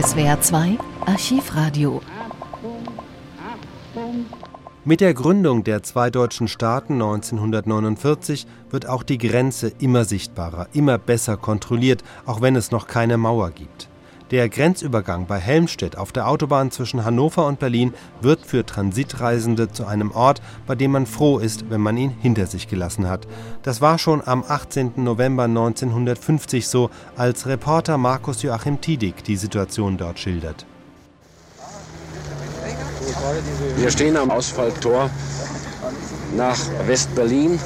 SWR 2 Archivradio. Mit der Gründung der zwei deutschen Staaten 1949 wird auch die Grenze immer sichtbarer, immer besser kontrolliert, auch wenn es noch keine Mauer gibt. Der Grenzübergang bei Helmstedt auf der Autobahn zwischen Hannover und Berlin wird für Transitreisende zu einem Ort, bei dem man froh ist, wenn man ihn hinter sich gelassen hat. Das war schon am 18. November 1950 so, als Reporter Markus Joachim Tiedig die Situation dort schildert. Wir stehen am Asphalttor nach West-Berlin.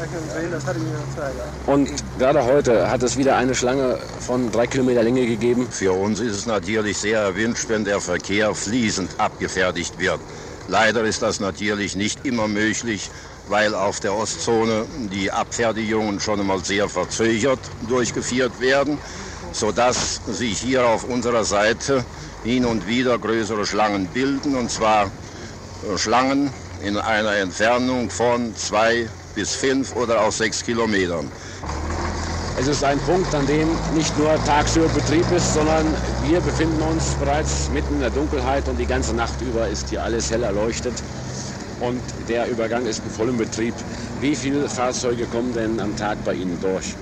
Und gerade heute hat es wieder eine Schlange von drei Kilometer Länge gegeben. Für uns ist es natürlich sehr erwünscht, wenn der Verkehr fließend abgefertigt wird. Leider ist das natürlich nicht immer möglich, weil auf der Ostzone die Abfertigungen schon einmal sehr verzögert durchgeführt werden, sodass sich hier auf unserer Seite hin und wieder größere Schlangen bilden, und zwar Schlangen in einer Entfernung von zwei bis fünf oder auch sechs Kilometern. Es ist ein Punkt, an dem nicht nur tagsüber Betrieb ist, sondern wir befinden uns bereits mitten in der Dunkelheit und die ganze Nacht über ist hier alles hell erleuchtet und der Übergang ist in vollem Betrieb. Wie viele Fahrzeuge kommen denn am Tag bei Ihnen durch?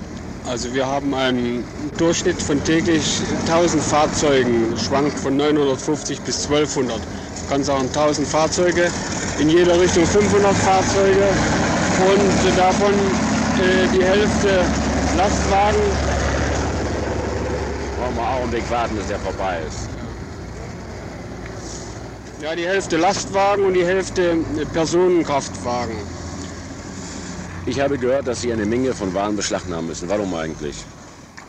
Also wir haben einen Durchschnitt von täglich 1000 Fahrzeugen, schwankt von 950 bis 1200 kann sagen 1000 Fahrzeuge, in jeder Richtung 500 Fahrzeuge und davon äh, die Hälfte Lastwagen. Wollen wir auch einen Weg warten, bis der vorbei ist. Ja, die Hälfte Lastwagen und die Hälfte Personenkraftwagen. Ich habe gehört, dass Sie eine Menge von Waren beschlagnahmen müssen. Warum eigentlich?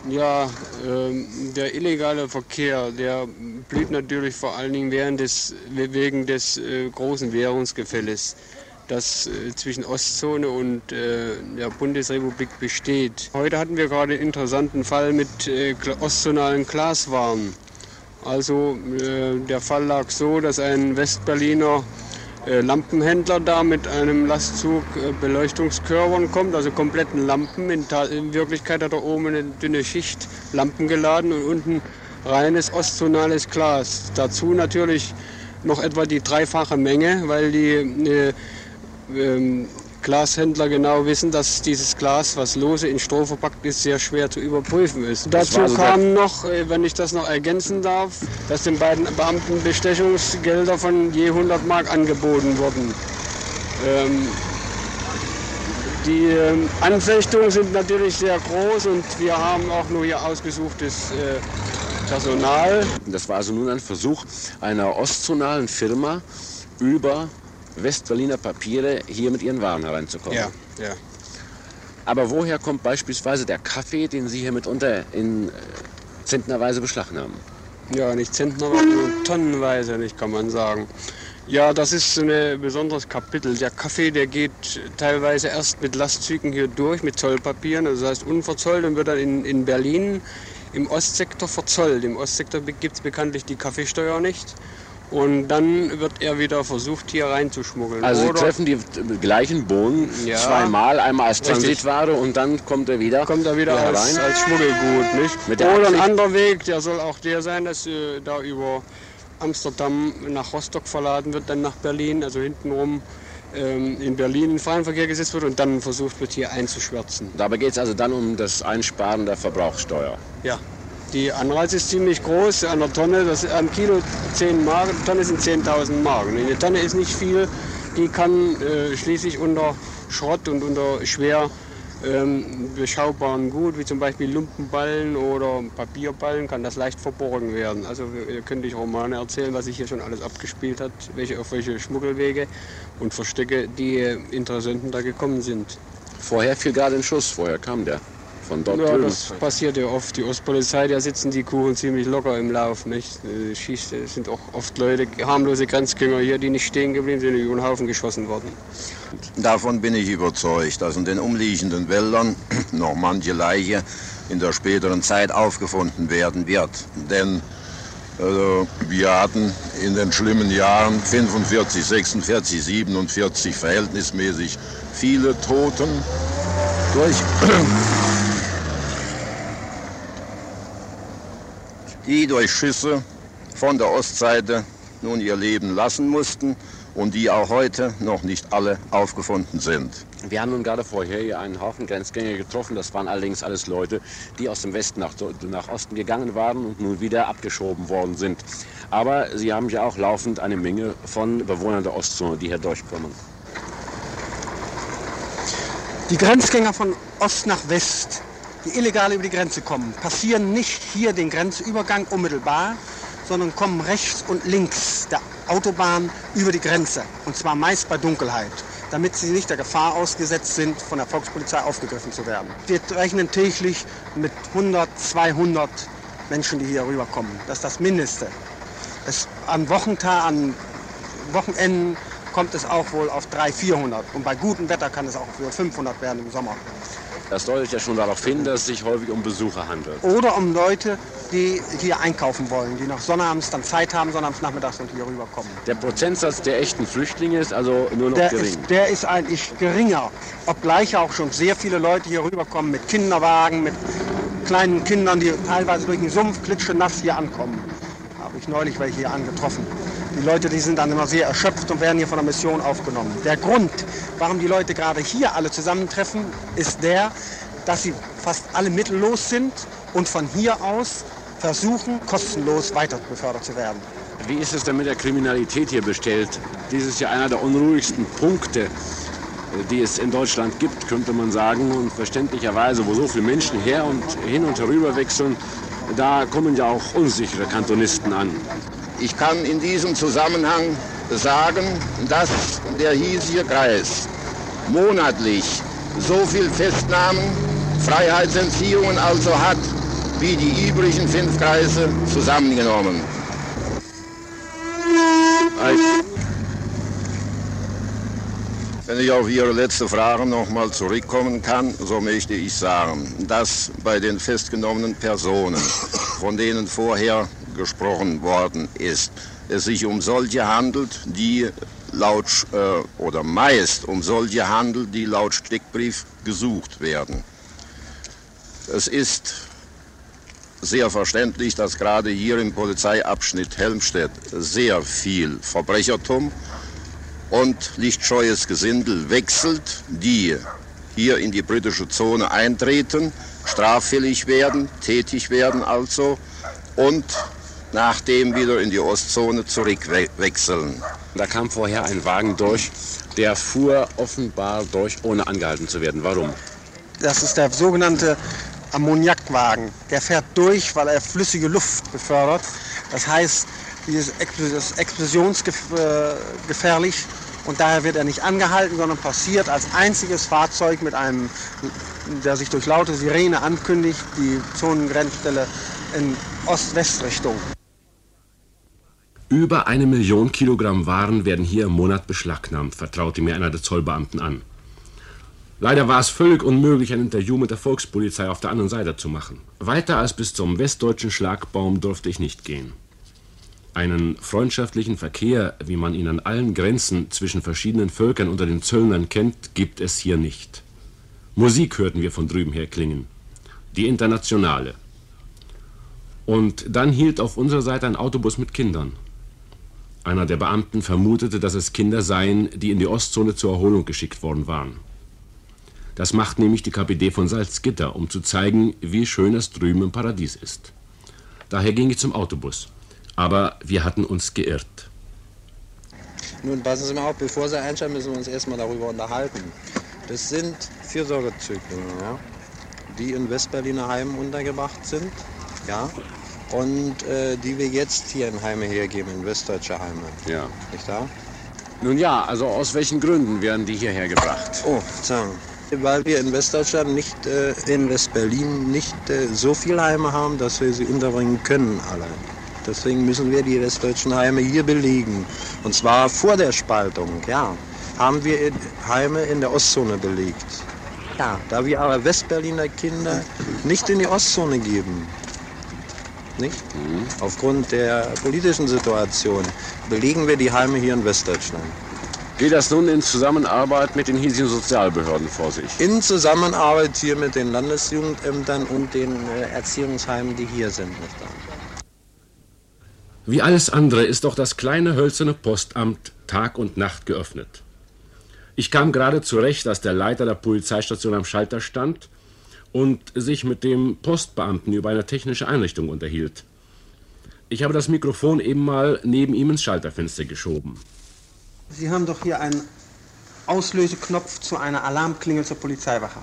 Ja, äh, der illegale Verkehr, der blüht natürlich vor allen Dingen während des, wegen des äh, großen Währungsgefälles, das äh, zwischen Ostzone und äh, der Bundesrepublik besteht. Heute hatten wir gerade einen interessanten Fall mit äh, ostzonalen Glaswaren. Also äh, der Fall lag so, dass ein Westberliner Lampenhändler da mit einem Lastzug äh, Beleuchtungskörpern kommt, also kompletten Lampen. In, in, Wirklichkeit hat er oben eine dünne Schicht Lampen geladen und unten reines ostzonales Glas. Dazu natürlich noch etwa die dreifache Menge, weil die äh, ähm, Glashändler genau wissen, dass dieses Glas, was lose in Stroh verpackt ist, sehr schwer zu überprüfen ist. Dazu kam noch, äh, wenn ich das noch ergänzen darf, dass den beiden Beamten Bestechungsgelder von je 100 Mark angeboten wurden. Ähm, die ähm, Anfechtungen sind natürlich sehr groß und wir haben auch nur hier ausgesuchtes äh, Personal. Das war also nun ein Versuch einer ostzonalen Firma über Westberliner Papiere hier mit ihren Waren hereinzukommen. Ja, ja. Aber woher kommt beispielsweise der Kaffee, den Sie hier mitunter in äh, zentnerweise beschlagnahmen? Ja, nicht zentnerweise, sondern tonnenweise, nicht kann man sagen. Ja, das ist ein besonderes Kapitel. Der Kaffee, der geht teilweise erst mit Lastzügen hier durch, mit Zollpapieren, also das heißt unverzollt und wird dann in, in Berlin im Ostsektor verzollt. Im Ostsektor gibt es bekanntlich die Kaffeesteuer nicht. Und dann wird er wieder versucht, hier reinzuschmuggeln. Also Sie treffen die gleichen Bohnen ja. zweimal, einmal als Transitware und dann kommt er wieder. Kommt er wieder als, als, Schmuggelgut, nicht? Mit Oder ein anderer Weg, der soll auch der sein, dass äh, da über Amsterdam nach Rostock verladen wird, dann nach Berlin, also hintenrum ähm, in Berlin in freien Verkehr gesetzt wird und dann versucht wird, hier einzuschwärzen. Dabei geht es also dann um das Einsparen der Verbrauchssteuer. Ja, die Anreiz ist ziemlich groß. An der Tonne, das am Kilo 10 Mark, Tonne sind 10.000 Mark. Eine Tonne ist nicht viel. Die kann äh, schließlich unter Schrott und unter schwer ähm, beschaubaren Gut, wie zum Beispiel Lumpenballen oder Papierballen, kann das leicht verborgen werden. Also ihr könnt euch Romane erzählen, was sich hier schon alles abgespielt hat, welche, auf welche Schmuggelwege und Verstecke die Interessenten da gekommen sind. Vorher fiel gerade ein Schuss, vorher kam der von dort ja, drüben. Das passiert ja oft. Die Ostpolizei, da sitzen die Kuchen ziemlich locker im Lauf. Nicht? Äh, schießt, es sind auch oft Leute, harmlose Grenzgänger hier, die nicht stehen geblieben sind, über den Haufen geschossen worden. Davon bin ich überzeugt, dass in den umliegenden Wäldern noch manche Leiche in der späteren Zeit aufgefunden werden wird. Denn also, wir hatten in den schlimmen Jahren 45, 46, 47 verhältnismäßig viele Toten durch die durch Schüsse von der Ostseite nun ihr Leben lassen mussten und die auch heute noch nicht alle aufgefunden sind. Wir haben nun gerade vorher hier einen Haufen Grenzgänger getroffen. Das waren allerdings alles Leute, die aus dem Westen nach, nach Osten gegangen waren und nun wieder abgeschoben worden sind. Aber sie haben ja auch laufend eine Menge von Bewohnern der Ostzone, die hier durchkommen. Die Grenzgänger von Ost nach West, die illegal über die Grenze kommen, passieren nicht hier den Grenzübergang unmittelbar, sondern kommen rechts und links der Autobahn über die Grenze. Und zwar meist bei Dunkelheit, damit sie nicht der Gefahr ausgesetzt sind, von der Volkspolizei aufgegriffen zu werden. Wir rechnen täglich mit 100, 200 Menschen, die hier rüberkommen. Das ist das Mindeste. Es, an Wochentag, an Wochenenden kommt es auch wohl auf 300, 400. Und bei gutem Wetter kann es auch für 500 werden im Sommer. Das deutet ja schon darauf hin, dass es sich häufig um Besucher handelt. Oder um Leute, die hier einkaufen wollen, die nach Sonnabends dann Zeit haben, sonnabends nachmittags und hier rüberkommen. Der Prozentsatz der echten Flüchtlinge ist also nur noch der gering. Ist, der ist eigentlich geringer, obgleich auch schon sehr viele Leute hier rüberkommen mit Kinderwagen, mit kleinen Kindern, die teilweise durch den Sumpf klitschenass hier ankommen. Habe ich neulich welche hier angetroffen. Die Leute, die sind dann immer sehr erschöpft und werden hier von der Mission aufgenommen. Der Grund, warum die Leute gerade hier alle zusammentreffen, ist der, dass sie fast alle mittellos sind und von hier aus versuchen, kostenlos weiter befördert zu werden. Wie ist es denn mit der Kriminalität hier bestellt? Dies ist ja einer der unruhigsten Punkte, die es in Deutschland gibt, könnte man sagen. Und verständlicherweise, wo so viele Menschen her und hin und herüber wechseln, da kommen ja auch unsichere Kantonisten an. Ich kann in diesem Zusammenhang sagen, dass der hiesige Kreis monatlich so viel Festnahmen, Freiheitsentziehungen also hat, wie die übrigen fünf Kreise zusammengenommen. Wenn ich auf Ihre letzte Frage nochmal zurückkommen kann, so möchte ich sagen, dass bei den festgenommenen Personen, von denen vorher gesprochen worden ist, es sich um solche handelt, die laut äh, oder meist um solche handelt, die laut Steckbrief gesucht werden. Es ist sehr verständlich, dass gerade hier im Polizeiabschnitt Helmstedt sehr viel Verbrechertum und lichtscheues Gesindel wechselt, die hier in die britische Zone eintreten, straffällig werden, tätig werden also und nachdem wieder in die Ostzone zurückwechseln. Da kam vorher ein Wagen durch, der fuhr offenbar durch, ohne angehalten zu werden. Warum? Das ist der sogenannte Ammoniakwagen. Der fährt durch, weil er flüssige Luft befördert. Das heißt, dieses ist explosionsgefährlich und daher wird er nicht angehalten, sondern passiert als einziges Fahrzeug mit einem, der sich durch laute Sirene ankündigt, die Zonengrenzstelle in Ost-West-Richtung. Über eine Million Kilogramm Waren werden hier im Monat beschlagnahmt, vertraute mir einer der Zollbeamten an. Leider war es völlig unmöglich, ein Interview mit der Volkspolizei auf der anderen Seite zu machen. Weiter als bis zum westdeutschen Schlagbaum durfte ich nicht gehen. Einen freundschaftlichen Verkehr, wie man ihn an allen Grenzen zwischen verschiedenen Völkern unter den Zöllnern kennt, gibt es hier nicht. Musik hörten wir von drüben her klingen. Die Internationale. Und dann hielt auf unserer Seite ein Autobus mit Kindern. Einer der Beamten vermutete, dass es Kinder seien, die in die Ostzone zur Erholung geschickt worden waren. Das macht nämlich die KPD von Salzgitter, um zu zeigen, wie schön es drüben im Paradies ist. Daher ging ich zum Autobus. Aber wir hatten uns geirrt. Nun passen Sie mal auf, bevor Sie einsteigen, müssen wir uns erstmal darüber unterhalten. Das sind Fürsorgezöglinge, ja, die in Westberliner Heimen untergebracht sind. Ja, und äh, die wir jetzt hier in Heime hergeben, in westdeutsche Heime. Ja. Nicht wahr? Nun ja, also aus welchen Gründen werden die hierher gebracht? Oh, sagen. Weil wir in Westdeutschland nicht, äh, in Westberlin nicht äh, so viele Heime haben, dass wir sie unterbringen können allein. Deswegen müssen wir die westdeutschen Heime hier belegen. Und zwar vor der Spaltung, ja, haben wir Heime in der Ostzone belegt. Ja, da wir aber Westberliner Kinder nicht in die Ostzone geben, nicht? Mhm. Aufgrund der politischen Situation belegen wir die Heime hier in Westdeutschland. Geht das nun in Zusammenarbeit mit den hiesigen Sozialbehörden vor sich? In Zusammenarbeit hier mit den Landesjugendämtern und den äh, Erziehungsheimen, die hier sind. Nicht Wie alles andere ist auch das kleine hölzerne Postamt Tag und Nacht geöffnet. Ich kam gerade zurecht, als der Leiter der Polizeistation am Schalter stand und sich mit dem Postbeamten über eine technische Einrichtung unterhielt. Ich habe das Mikrofon eben mal neben ihm ins Schalterfenster geschoben. Sie haben doch hier einen Auslöseknopf zu einer Alarmklingel zur Polizeiwache.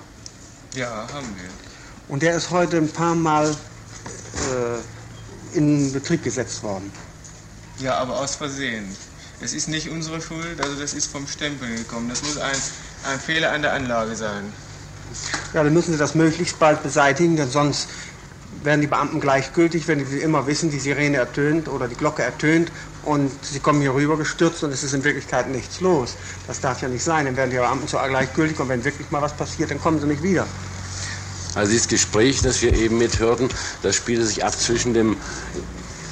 Ja, haben wir. Und der ist heute ein paar Mal äh, in Betrieb gesetzt worden. Ja, aber aus Versehen. Es ist nicht unsere Schuld, also das ist vom Stempel gekommen. Das muss ein, ein Fehler an der Anlage sein. Ja, dann müssen Sie das möglichst bald beseitigen, denn sonst werden die Beamten gleichgültig, wenn sie immer wissen, die Sirene ertönt oder die Glocke ertönt und sie kommen hier rüber gestürzt und es ist in Wirklichkeit nichts los. Das darf ja nicht sein, dann werden die Beamten so gleichgültig und wenn wirklich mal was passiert, dann kommen sie nicht wieder. Also dieses Gespräch, das wir eben mithörten, das spielte sich ab zwischen dem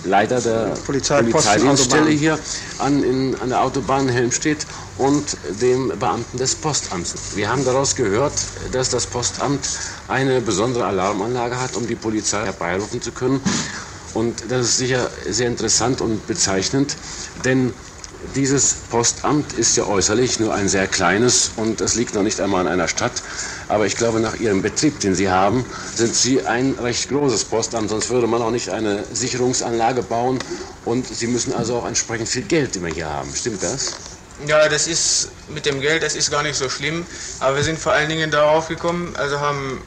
Leiter der Polizei, Polizeidienststelle hier an, in, an der Autobahn Helmstedt und dem Beamten des Postamts. Wir haben daraus gehört, dass das Postamt eine besondere Alarmanlage hat, um die Polizei herbeirufen zu können. Und das ist sicher sehr interessant und bezeichnend, denn dieses Postamt ist ja äußerlich nur ein sehr kleines und es liegt noch nicht einmal in einer Stadt. Aber ich glaube, nach Ihrem Betrieb, den Sie haben, sind Sie ein recht großes Postamt, sonst würde man auch nicht eine Sicherungsanlage bauen. Und Sie müssen also auch entsprechend viel Geld immer hier haben. Stimmt das? Ja, das ist mit dem Geld, das ist gar nicht so schlimm. Aber wir sind vor allen Dingen darauf gekommen, also haben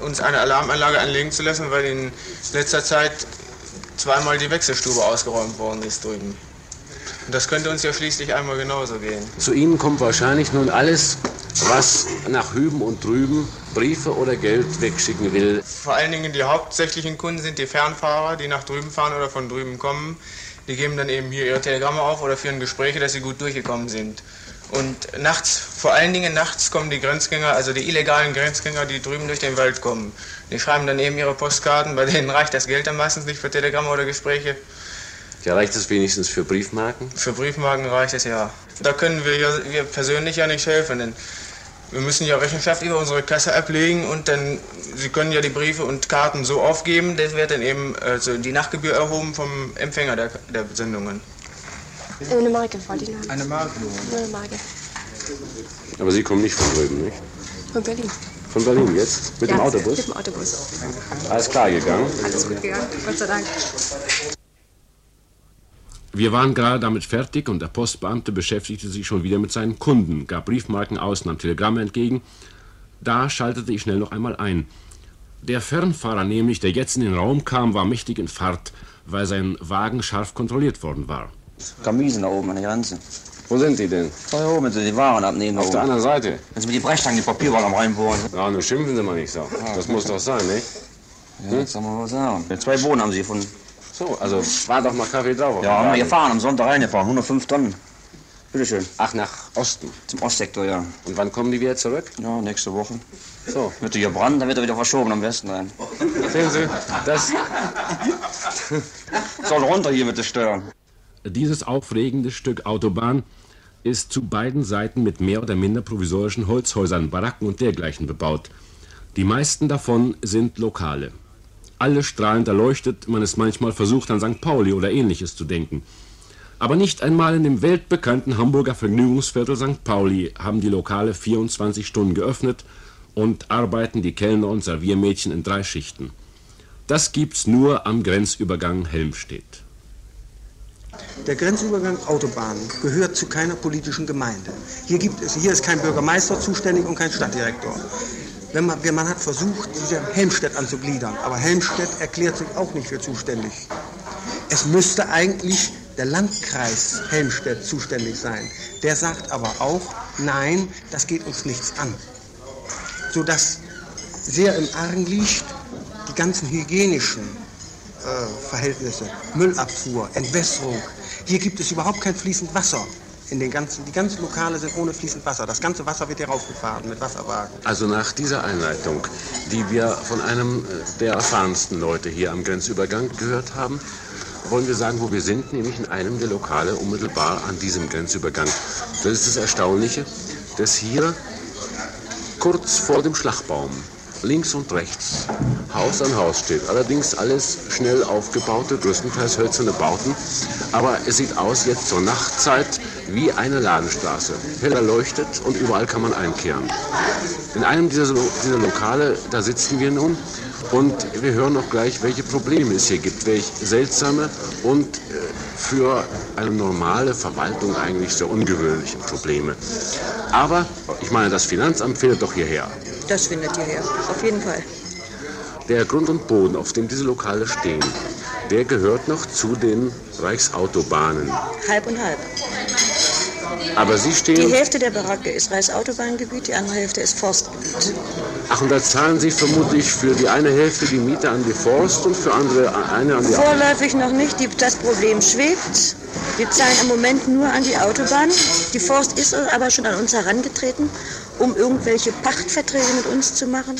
uns eine Alarmanlage anlegen zu lassen, weil in letzter Zeit zweimal die Wechselstube ausgeräumt worden ist drüben. Und das könnte uns ja schließlich einmal genauso gehen. Zu Ihnen kommt wahrscheinlich nun alles, was nach hüben und drüben Briefe oder Geld wegschicken will. Vor allen Dingen die hauptsächlichen Kunden sind die Fernfahrer, die nach drüben fahren oder von drüben kommen. Die geben dann eben hier ihre Telegramme auf oder führen Gespräche, dass sie gut durchgekommen sind. Und nachts, vor allen Dingen nachts kommen die Grenzgänger, also die illegalen Grenzgänger, die drüben durch den Wald kommen. Die schreiben dann eben ihre Postkarten, bei denen reicht das Geld dann meistens nicht für Telegramme oder Gespräche. Ja, reicht es wenigstens für Briefmarken? Für Briefmarken reicht es ja. Da können wir, ja, wir persönlich ja nicht helfen, denn wir müssen ja Rechenschaft über unsere Kasse ablegen und dann, Sie können ja die Briefe und Karten so aufgeben, das wird dann eben also die Nachgebühr erhoben vom Empfänger der, der Sendungen. Eine Marke wollte ich noch. Eine Marke nur? Eine Marke. Aber Sie kommen nicht von drüben, nicht? Von Berlin. Von Berlin jetzt? Mit ja, dem Autobus? Mit dem Autobus. Alles klar gegangen? Alles gut gegangen, Gott sei Dank. Wir waren gerade damit fertig und der Postbeamte beschäftigte sich schon wieder mit seinen Kunden, gab Briefmarken aus, nahm Telegramme entgegen. Da schaltete ich schnell noch einmal ein. Der Fernfahrer nämlich, der jetzt in den Raum kam, war mächtig in Fahrt, weil sein Wagen scharf kontrolliert worden war. Kamisen da oben an der Grenze. Wo sind die denn? Da oben, wenn sie die Waren abnehmen. Auf der anderen Seite? Wenn sie mit die Brechstangen die Papierwaren am reinbohren. Ja, nun schimpfen Sie mal nicht so. Das muss doch sein, nicht? Ja, das soll man mal sagen. Zwei Bohnen haben sie gefunden. So, also war doch mal Kaffee drauf. Ja, haben wir gefahren, am Sonntag reingefahren, 105 Tonnen. Bitteschön. Ach, nach Osten? Zum Ostsektor, ja. Und wann kommen die wieder zurück? Ja, nächste Woche. So. Wird hier brennen, dann wird er wieder verschoben am Westen rein. Sehen Sie, das... Soll runter hier mit den Steuern. Dieses aufregende Stück Autobahn ist zu beiden Seiten mit mehr oder minder provisorischen Holzhäusern, Baracken und dergleichen bebaut. Die meisten davon sind Lokale. Alle strahlend erleuchtet, man ist manchmal versucht, an St. Pauli oder ähnliches zu denken. Aber nicht einmal in dem weltbekannten Hamburger Vergnügungsviertel St. Pauli haben die Lokale 24 Stunden geöffnet und arbeiten die Kellner und Serviermädchen in drei Schichten. Das gibt's nur am Grenzübergang Helmstedt. Der Grenzübergang Autobahn gehört zu keiner politischen Gemeinde. Hier, gibt es, hier ist kein Bürgermeister zuständig und kein Stadtdirektor. Wenn man, man hat versucht, diese Helmstedt anzugliedern, aber Helmstedt erklärt sich auch nicht für zuständig. Es müsste eigentlich der Landkreis Helmstedt zuständig sein. Der sagt aber auch, nein, das geht uns nichts an. Sodass sehr im Argen liegt, die ganzen hygienischen äh, Verhältnisse, Müllabfuhr, Entwässerung. Hier gibt es überhaupt kein fließend Wasser. In den ganzen, die ganzen Lokale sind ohne fließend Wasser. Das ganze Wasser wird hier raufgefahren mit Wasserwagen. Also nach dieser Einleitung, die wir von einem der erfahrensten Leute hier am Grenzübergang gehört haben, wollen wir sagen, wo wir sind, nämlich in einem der Lokale unmittelbar an diesem Grenzübergang. Das ist das Erstaunliche, dass hier kurz vor dem Schlagbaum links und rechts Haus an Haus steht. Allerdings alles schnell aufgebaute, größtenteils hölzerne Bauten. Aber es sieht aus jetzt zur Nachtzeit wie eine Ladenstraße. Hell erleuchtet und überall kann man einkehren. In einem dieser, dieser Lokale, da sitzen wir nun und wir hören auch gleich, welche Probleme es hier gibt, welche seltsame und äh, für eine normale Verwaltung eigentlich sehr ungewöhnliche Probleme. Aber ich meine, das Finanzamt findet doch hierher. Das findet hierher, auf jeden Fall. Der Grund und Boden, auf dem diese Lokale stehen, der gehört noch zu den Reichsautobahnen. Halb und halb. Aber Sie stehen. Die Hälfte der Baracke ist Reichsautobahn-Gebiet, die andere Hälfte ist Forstgebiet. Ach, und da zahlen Sie vermutlich für die eine Hälfte die Miete an die Forst und für andere eine an die Vorläufig noch nicht. Die, das Problem schwebt. Wir zahlen im Moment nur an die Autobahn. Die Forst ist aber schon an uns herangetreten, um irgendwelche Pachtverträge mit uns zu machen.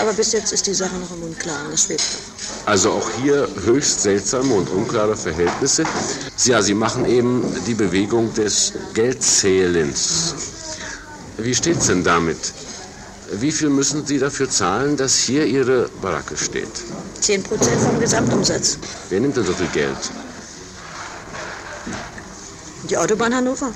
Aber bis jetzt ist die Sache noch im Unklaren. Das schwebt noch. Also auch hier höchst seltsame und unklare Verhältnisse. Ja, Sie machen eben die Bewegung des Geldzählens. Wie steht es denn damit? Wie viel müssen Sie dafür zahlen, dass hier Ihre Baracke steht? 10 Prozent vom Gesamtumsatz. Wer nimmt denn so viel Geld? Die Autobahn Hannover.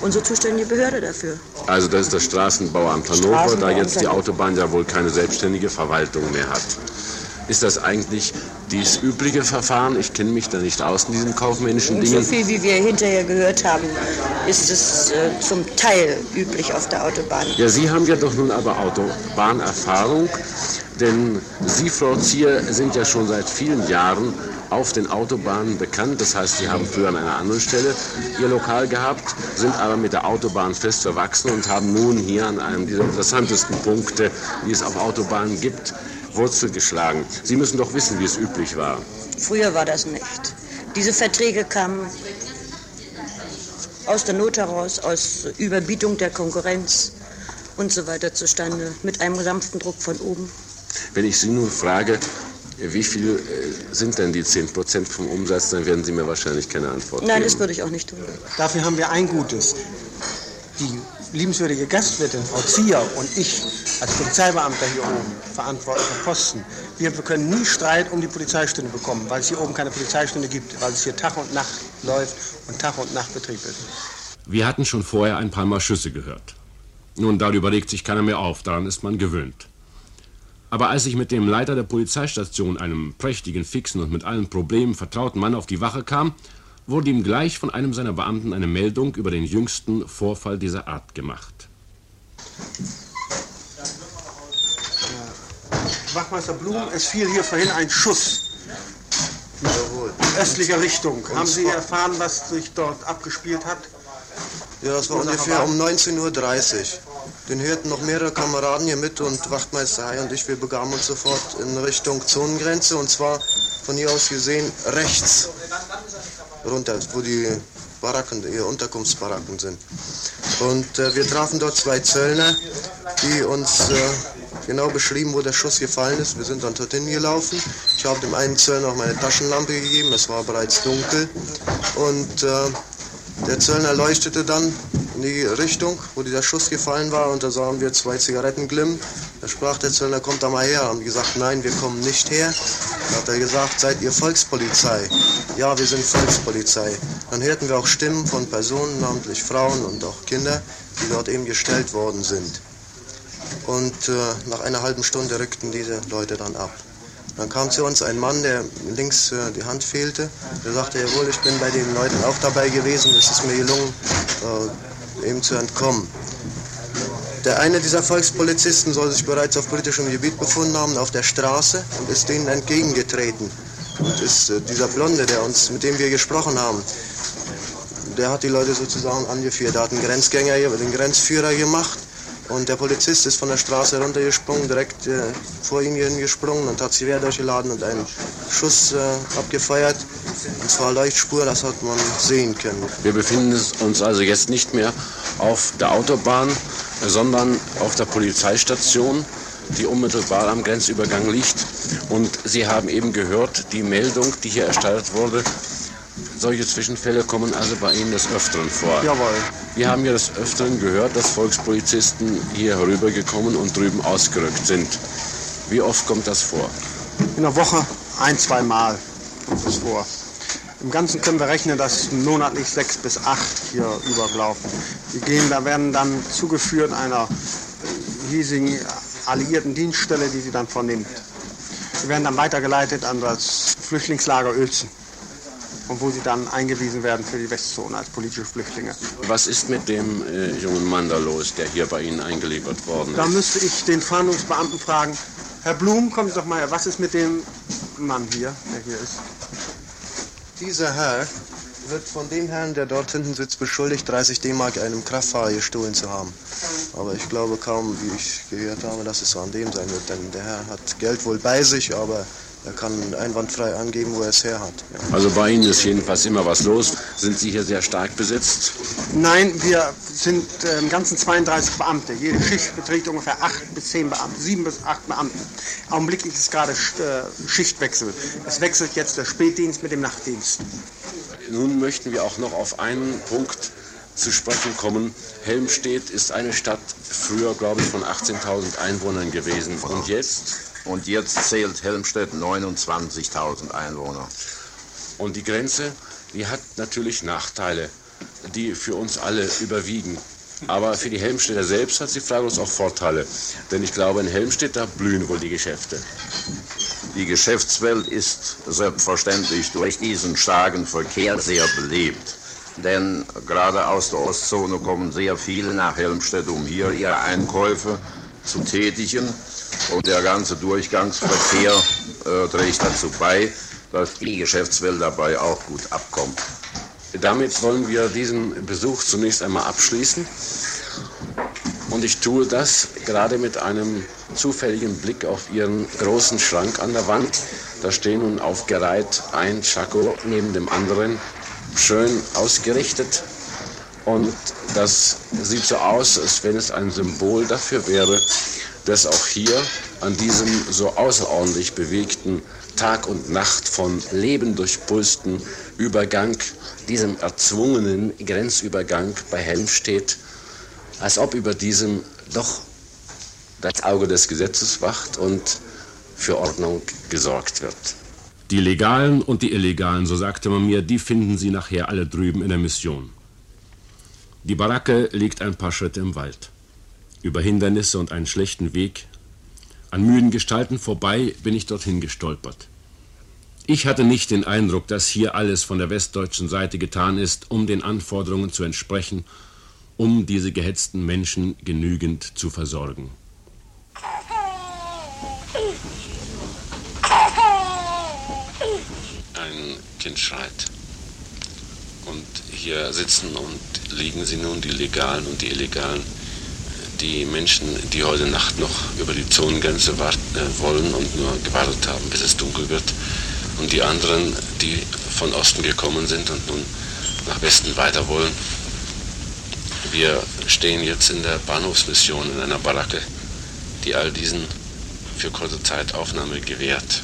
Unsere zuständige Behörde dafür. Also das ist das Straßenbauamt Hannover, Straßenbauamt da jetzt die. Autobahn ja wohl keine selbstständige Verwaltung mehr hat. Ist das eigentlich dieses übliche Verfahren? Ich kenne mich da nicht aus in diesen kaufmännischen Und so Dingen. viel, wie wir hinterher gehört haben, ist es äh, zum Teil üblich auf der Autobahn. Ja, Sie haben ja doch nun aber Autobahnerfahrung, denn Sie, Frau Zier, sind ja schon seit vielen Jahren auf den Autobahnen bekannt. Das heißt, Sie haben früher an einer anderen Stelle Ihr Lokal gehabt, sind aber mit der Autobahn fest verwachsen und haben nun hier an einem dieser interessantesten Punkte, die es auf Autobahnen gibt, Wurzel geschlagen. Sie müssen doch wissen, wie es üblich war. Früher war das nicht. Diese Verträge kamen aus der Not heraus, aus Überbietung der Konkurrenz und so weiter zustande, mit einem sanften Druck von oben. Wenn ich Sie nun frage, wie viel äh, sind denn die 10 Prozent vom Umsatz, dann werden Sie mir wahrscheinlich keine Antwort Nein, geben. das würde ich auch nicht tun. Dafür haben wir ein Gutes. Die liebenswürdige Gastwirtin, Frau Zier und ich als Polizeibeamter hier oben, verantwortlicher Posten, wir können nie Streit um die Polizeistunde bekommen, weil es hier oben keine Polizeistunde gibt, weil es hier Tag und Nacht läuft und Tag und Nacht Betrieb ist. Wir hatten schon vorher ein paar Mal Schüsse gehört. Nun, darüber regt sich keiner mehr auf, daran ist man gewöhnt. Aber als ich mit dem Leiter der Polizeistation, einem prächtigen, fixen und mit allen Problemen vertrauten Mann auf die Wache kam, wurde ihm gleich von einem seiner Beamten eine Meldung über den jüngsten Vorfall dieser Art gemacht. Wachmeister Blum, es fiel hier vorhin ein Schuss. In östlicher Richtung. Haben Sie erfahren, was sich dort abgespielt hat? Ja, das war ungefähr war? um 19.30 Uhr. Den hörten noch mehrere Kameraden hier mit und Wachtmeister Hai und ich, wir begaben uns sofort in Richtung Zonengrenze und zwar von hier aus gesehen rechts runter, wo die Baracken, ihre Unterkunftsbaracken sind. Und äh, wir trafen dort zwei Zöllner, die uns äh, genau beschrieben, wo der Schuss gefallen ist. Wir sind dann dorthin gelaufen. Ich habe dem einen Zöllner auch meine Taschenlampe gegeben, es war bereits dunkel. Und äh, der Zöllner leuchtete dann in die Richtung, wo dieser Schuss gefallen war, und da sahen wir zwei Zigaretten glimmen. Da sprach der Zöllner, kommt da mal her. Haben gesagt, nein, wir kommen nicht her. Da hat er gesagt, seid ihr Volkspolizei? Ja, wir sind Volkspolizei. Dann hörten wir auch Stimmen von Personen, namentlich Frauen und auch Kinder, die dort eben gestellt worden sind. Und äh, nach einer halben Stunde rückten diese Leute dann ab. Dann kam zu uns ein Mann, der links äh, die Hand fehlte. Der sagte, jawohl, ich bin bei den Leuten auch dabei gewesen. Es ist mir gelungen, äh, eben zu entkommen. Der eine dieser Volkspolizisten soll sich bereits auf politischem Gebiet befunden haben, auf der Straße, und ist denen entgegengetreten. Und ist äh, dieser Blonde, der uns, mit dem wir gesprochen haben, der hat die Leute sozusagen angeführt. Der hat einen Grenzgänger, den Grenzführer gemacht. Und der Polizist ist von der Straße runtergesprungen, direkt äh, vor ihm gesprungen und hat Gewehr durchgeladen und einen Schuss äh, abgefeuert. Und zwar Leuchtspur, das hat man sehen können. Wir befinden uns also jetzt nicht mehr auf der Autobahn, sondern auf der Polizeistation, die unmittelbar am Grenzübergang liegt. Und Sie haben eben gehört, die Meldung, die hier erstattet wurde, solche Zwischenfälle kommen also bei Ihnen des Öfteren vor. Jawohl. Wir haben ja des Öfteren gehört, dass Volkspolizisten hier herübergekommen und drüben ausgerückt sind. Wie oft kommt das vor? In der Woche ein, zwei Mal kommt es vor. Im Ganzen können wir rechnen, dass monatlich sechs bis acht hier überlaufen. Die gehen, da werden dann zugeführt einer hiesigen alliierten Dienststelle, die sie dann vornimmt. Sie werden dann weitergeleitet an das Flüchtlingslager Uelzen und wo sie dann eingewiesen werden für die Westzone als politische Flüchtlinge. Was ist mit dem äh, jungen Mann da los, der hier bei Ihnen eingeliefert worden ist? Da müsste ich den Fahndungsbeamten fragen, Herr Blum, kommen Sie doch mal her, was ist mit dem Mann hier, der hier ist? Dieser Herr wird von dem Herrn, der dort hinten sitzt, beschuldigt, 30 D-Mark einem Kraftfahrer gestohlen zu haben. Aber ich glaube kaum, wie ich gehört habe, dass es so an dem sein wird. Denn der Herr hat Geld wohl bei sich, aber er kann einwandfrei angeben, wo er es her hat. Ja. Also bei Ihnen ist jedenfalls immer was los. Sind Sie hier sehr stark besetzt? Nein, wir sind äh, im Ganzen 32 Beamte. Jede Schicht beträgt ungefähr 8 bis 10 Beamte, 7 bis 8 Beamte. Augenblicklich ist gerade äh, Schichtwechsel. Es wechselt jetzt der Spätdienst mit dem Nachtdienst. Nun möchten wir auch noch auf einen Punkt zu sprechen kommen. Helmstedt ist eine Stadt, früher glaube ich von 18.000 Einwohnern gewesen. Und jetzt? Und jetzt zählt Helmstedt 29.000 Einwohner. Und die Grenze, die hat natürlich Nachteile, die für uns alle überwiegen. Aber für die Helmstädter selbst hat sie fraglos auch Vorteile. Denn ich glaube, in Helmstedt, da blühen wohl die Geschäfte. Die Geschäftswelt ist selbstverständlich durch diesen starken Verkehr sehr belebt. Denn gerade aus der Ostzone kommen sehr viele nach Helmstedt, um hier ihre Einkäufe zu tätigen. Und der ganze Durchgangsverkehr äh, trägt dazu bei, dass die Geschäftswelt dabei auch gut abkommt. Damit wollen wir diesen Besuch zunächst einmal abschließen. Und ich tue das gerade mit einem zufälligen Blick auf Ihren großen Schrank an der Wand. Da stehen nun aufgereiht ein Chaco neben dem anderen, schön ausgerichtet. Und das sieht so aus, als wenn es ein Symbol dafür wäre, dass auch hier an diesem so außerordentlich bewegten Tag und Nacht von Leben durchpulsten Übergang, diesem erzwungenen Grenzübergang bei Helmstedt, als ob über diesem doch das Auge des Gesetzes wacht und für Ordnung gesorgt wird. Die Legalen und die Illegalen, so sagte man mir, die finden Sie nachher alle drüben in der Mission. Die Baracke liegt ein paar Schritte im Wald. Über Hindernisse und einen schlechten Weg, an müden Gestalten vorbei, bin ich dorthin gestolpert. Ich hatte nicht den Eindruck, dass hier alles von der westdeutschen Seite getan ist, um den Anforderungen zu entsprechen, um diese gehetzten Menschen genügend zu versorgen. Ein Kind schreit. Und hier sitzen und liegen sie nun, die Legalen und die Illegalen, die Menschen, die heute Nacht noch über die Zonengrenze warten, äh, wollen und nur gewartet haben, bis es dunkel wird. Und die anderen, die von Osten gekommen sind und nun nach Westen weiter wollen. Wir stehen jetzt in der Bahnhofsmission in einer Baracke, die all diesen für kurze Zeit Aufnahme gewährt.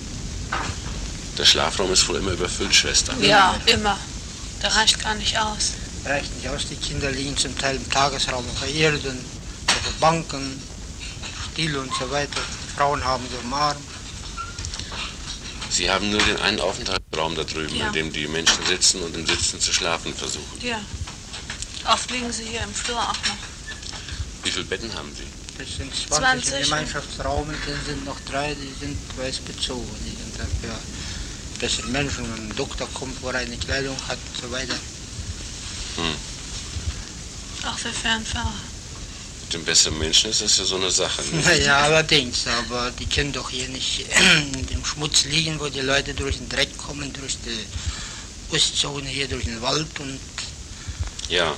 Der Schlafraum ist wohl immer überfüllt, Schwester. Ja, immer. Der reicht gar nicht aus. Reicht nicht aus. Die Kinder liegen zum Teil im Tagesraum auf der Den Banken, still und so weiter. Frauen haben sie im Arm. Sie haben nur den einen Aufenthaltsraum da drüben, Ja. in dem die Menschen sitzen und im Sitzen zu schlafen versuchen. Ja. Oft liegen sie hier im Flur auch noch. Wie viele Betten haben Sie? Das sind 20, 20. im Gemeinschaftsraum, dann sind noch drei, die sind weiß bezogen. Die sind dafür bessere Menschen, wenn ein Doktor kommt, wo er eine Kleidung hat und so weiter. Hm. Auch für Fernfahrer. Mit dem besseren Menschen ist das ja so eine Sache. ne? Naja, allerdings, aber die können doch hier nicht in dem Schmutz liegen, wo die Leute durch den Dreck kommen, durch die Ostzone hier, durch den Wald und Ja.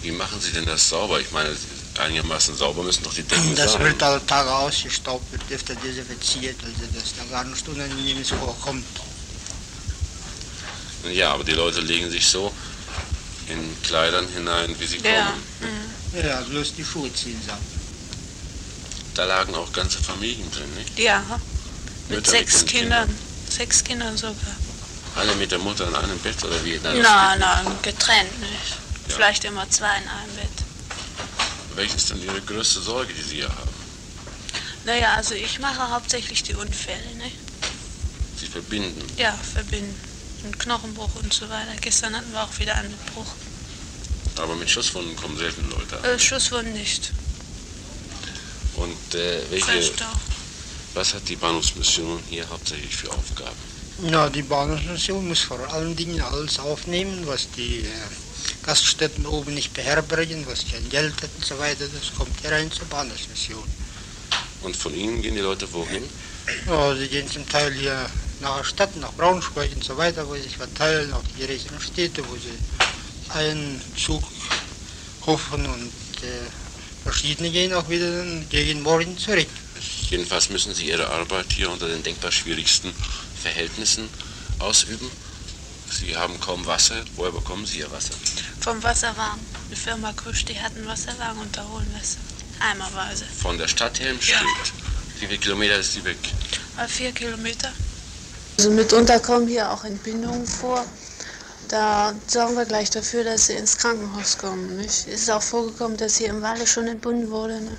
Wie machen Sie denn das sauber? Ich meine, einigermaßen sauber müssen doch die Decken das sein. wird alle Tage ausgestaubt, wird öfter desinfiziert, also dass da gar nicht Unangenehmes vorkommt. Ja, aber die Leute legen sich so in Kleidern hinein, wie sie Ja. kommen. Ja, bloß die Schuhe ziehen sie ab. Da lagen auch ganze Familien drin, nicht? Ja. Mit Mütter sechs ihren Kindern. Sechs Kindern sogar. Alle mit der Mutter in einem Bett oder wie? Nein, das Nein, nein, getrennt nicht. Ja. Vielleicht immer zwei in einem Bett. Welche ist denn Ihre größte Sorge, die Sie hier haben? Naja, also ich mache hauptsächlich die Unfälle, ne? Sie verbinden. Ja, verbinden. Ein Knochenbruch und so weiter. Gestern hatten wir auch wieder einen Bruch. Aber mit Schusswunden kommen selten Leute. Äh, Schusswunden nicht. Und äh, welche, was hat die Bahnhofsmission hier hauptsächlich für Aufgaben? Ja, die Bahnhofsmission muss vor allen Dingen alles aufnehmen, was die äh, Gaststätten oben nicht beherbergen, was kein Geld hat und so weiter. Das kommt hier rein zur Bahnhofsmission. Und von Ihnen gehen die Leute wohin? Ja, sie gehen zum Teil hier nach der Stadt, nach Braunschweig und so weiter, wo sie sich verteilen, auch die größeren Städte, wo sie einen Zug hoffen und äh, verschiedene gehen auch wieder gegen morgen zurück. Jedenfalls müssen Sie Ihre Arbeit hier unter den denkbar schwierigsten Verhältnissen ausüben. Sie haben kaum Wasser. Woher bekommen Sie Ihr Wasser? Vom Wasserwagen. Die Firma Kusch, die hat einen Wasserwagen und da holen wir es. Eimerweise. Von der Stadt Helmstedt. Wie viele Kilometer ist die weg? Äh, vier Kilometer. Also mitunter kommen hier auch Entbindungen vor. Da sorgen wir gleich dafür, dass sie ins Krankenhaus kommen. Nicht? Es ist auch vorgekommen, dass hier im Walde schon entbunden wurde. Ne?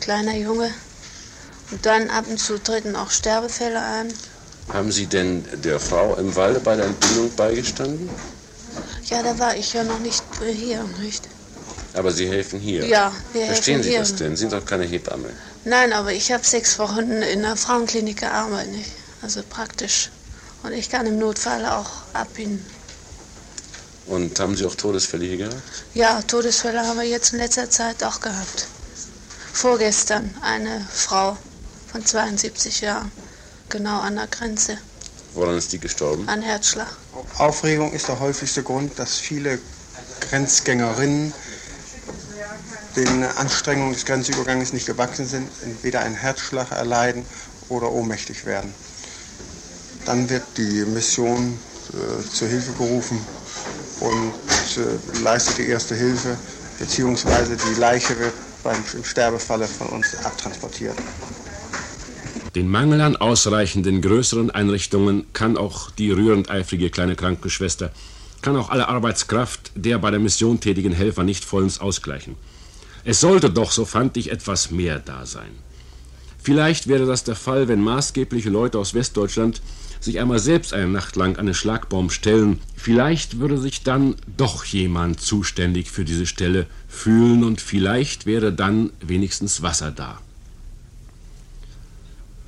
Kleiner Junge. Und dann ab und zu treten auch Sterbefälle ein. Haben Sie denn der Frau im Walde bei der Entbindung beigestanden? Ja, da war ich ja noch nicht äh, hier, nicht? Aber Sie helfen hier. Ja, wir Verstehen helfen Sie hier. das denn? Sie sind doch keine Hebamme. Nein, aber ich habe sechs Wochen in der Frauenklinik gearbeitet, nicht? Also praktisch. Und ich kann im Notfall auch abbinden. Und haben Sie auch Todesfälle hier gehabt? Ja, Todesfälle haben wir jetzt in letzter Zeit auch gehabt. Vorgestern eine Frau von 72 Jahren, genau an der Grenze, Woran ist die gestorben? an Herzschlag. Aufregung ist der häufigste Grund, dass viele Grenzgängerinnen den Anstrengungen des Grenzübergangs nicht gewachsen sind, entweder einen Herzschlag erleiden oder ohnmächtig werden. Dann wird die Mission äh, zur Hilfe gerufen und äh, leistet die erste Hilfe, beziehungsweise die Leiche wird beim im Sterbefalle von uns abtransportiert. Den Mangel an ausreichenden größeren Einrichtungen kann auch die rührend eifrige kleine Krankenschwester, kann auch alle Arbeitskraft der bei der Mission tätigen Helfer nicht vollends ausgleichen. Es sollte doch, so fand ich, etwas mehr da sein. Vielleicht wäre das der Fall, wenn maßgebliche Leute aus Westdeutschland sich einmal selbst eine Nacht lang an den Schlagbaum stellen. Vielleicht würde sich dann doch jemand zuständig für diese Stelle fühlen und vielleicht wäre dann wenigstens Wasser da.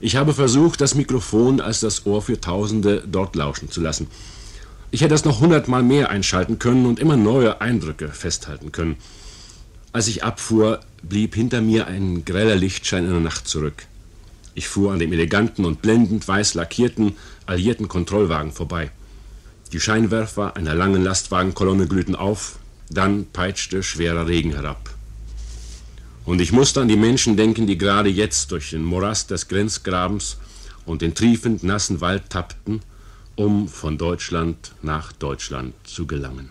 Ich habe versucht, das Mikrofon als das Ohr für Tausende dort lauschen zu lassen. Ich hätte es noch hundertmal mehr einschalten können und immer neue Eindrücke festhalten können. Als ich abfuhr, blieb hinter mir ein greller Lichtschein in der Nacht zurück. Ich fuhr an dem eleganten und blendend weiß lackierten, alliierten Kontrollwagen vorbei. Die Scheinwerfer einer langen Lastwagenkolonne glühten auf, dann peitschte schwerer Regen herab. Und ich musste an die Menschen denken, die gerade jetzt durch den Morast des Grenzgrabens und den triefend nassen Wald tappten, um von Deutschland nach Deutschland zu gelangen.